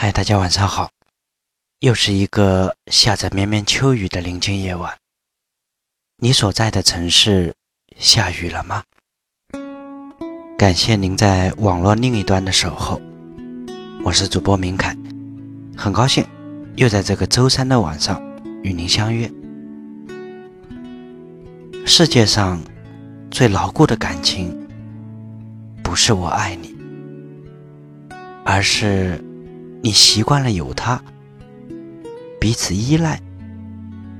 嗨，大家晚上好！又是一个下着绵绵秋雨的宁静夜晚。你所在的城市下雨了吗？感谢您在网络另一端的守候，我是主播明凯，很高兴又在这个周三的晚上与您相约。世界上最牢固的感情，不是我爱你，而是。你习惯了有他，彼此依赖，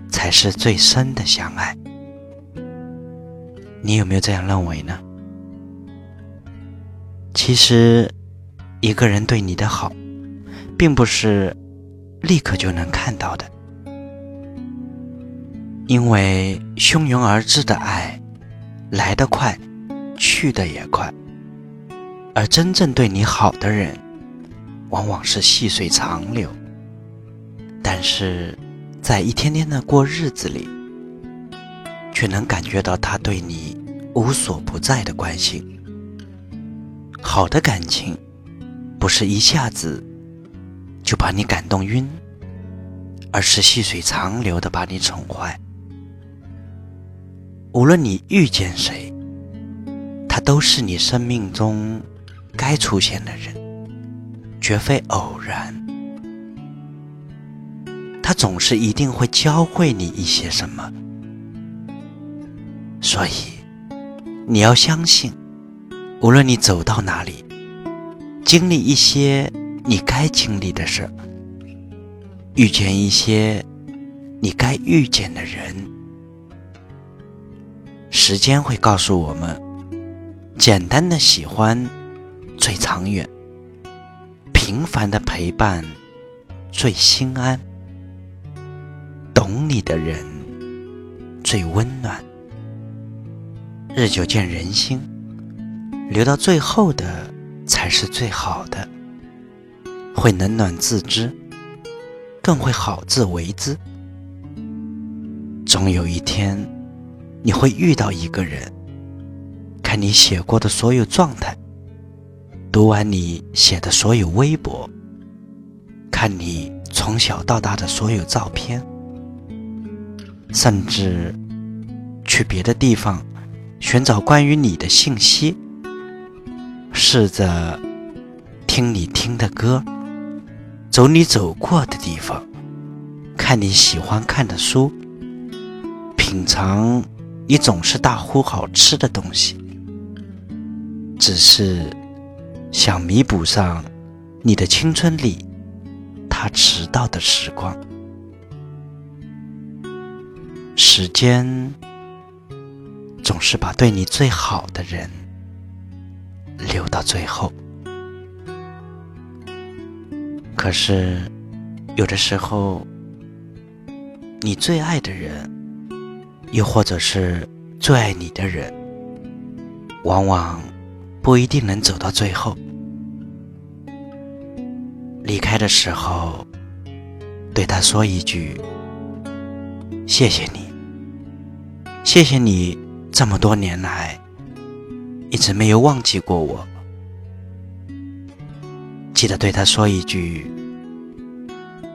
才是最深的相爱。你有没有这样认为呢？其实，一个人对你的好，并不是立刻就能看到的，因为汹涌而至的爱，来得快，去的也快，而真正对你好的人。往往是细水长流，但是在一天天的过日子里，却能感觉到他对你无所不在的关心。好的感情，不是一下子就把你感动晕，而是细水长流的把你宠坏。无论你遇见谁，他都是你生命中该出现的人。绝非偶然，他总是一定会教会你一些什么，所以你要相信，无论你走到哪里，经历一些你该经历的事遇见一些你该遇见的人，时间会告诉我们，简单的喜欢最长远。平凡的陪伴最心安，懂你的人最温暖。日久见人心，留到最后的才是最好的，会冷暖自知，更会好自为之。总有一天，你会遇到一个人，看你写过的所有状态。读完你写的所有微博，看你从小到大的所有照片，甚至去别的地方寻找关于你的信息，试着听你听的歌，走你走过的地方，看你喜欢看的书，品尝你总是大呼好吃的东西，只是。想弥补上你的青春里他迟到的时光，时间总是把对你最好的人留到最后。可是有的时候，你最爱的人，又或者是最爱你的人，往往。不一定能走到最后。离开的时候，对他说一句：“谢谢你，谢谢你这么多年来一直没有忘记过我。”记得对他说一句：“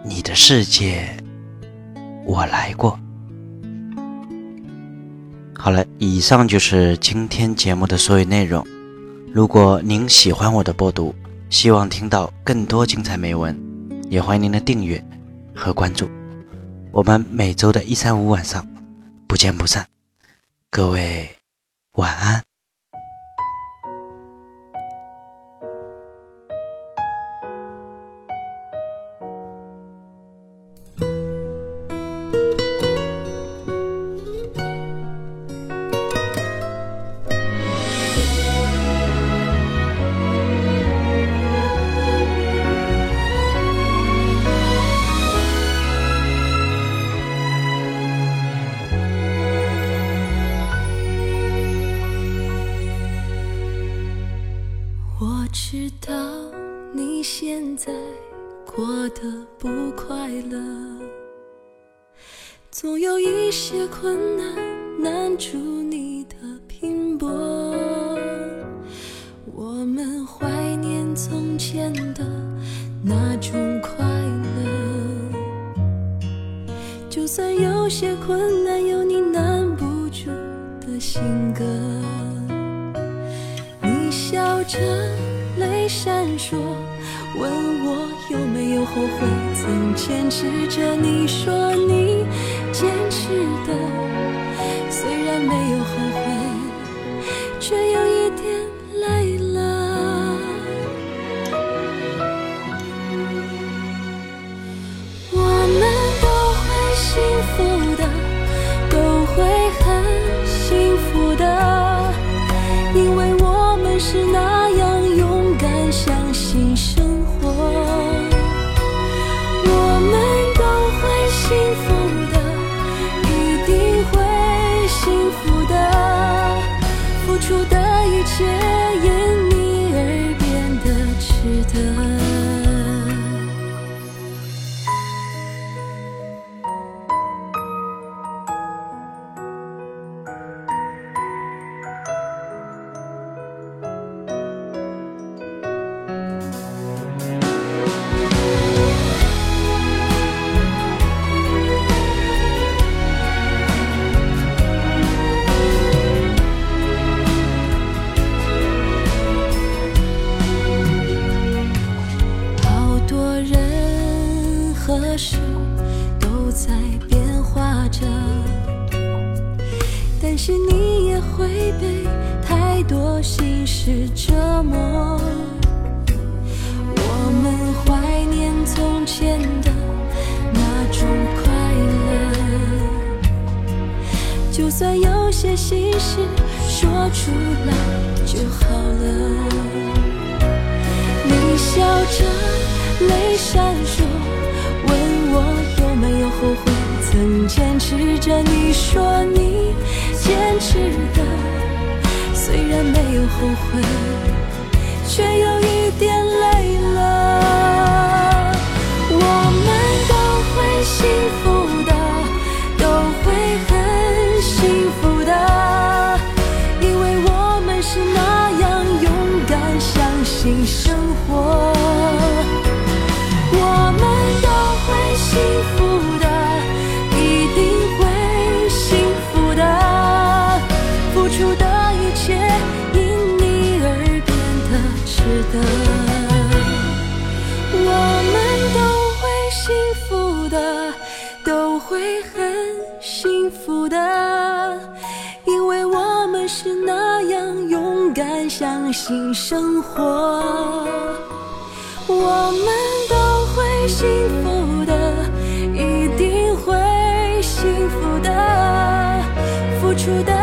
你的世界，我来过。”好了，以上就是今天节目的所有内容。如果您喜欢我的播读，希望听到更多精彩美文，也欢迎您的订阅和关注。我们每周的一三五晚上不见不散，各位晚安。知道你现在过得不快乐，总有一些困难难住你的拼搏。我们怀念从前的那种快乐。就算有些困难，有你难不住的性格。你笑着，闪烁，问我有没有后悔，曾坚持着。你说你坚持的，虽然没有后悔，却有一点累了。我们都会幸福是折磨。我们怀念从前的那种快乐，就算有些心事说出来就好了。你笑着，泪闪烁，问我有没有后悔，曾坚持着。你说你坚持的，虽然没有后悔，却有一点累了。福的，因为我们是那样勇敢，相信生活。我们都会幸福的，一定会幸福的，付出的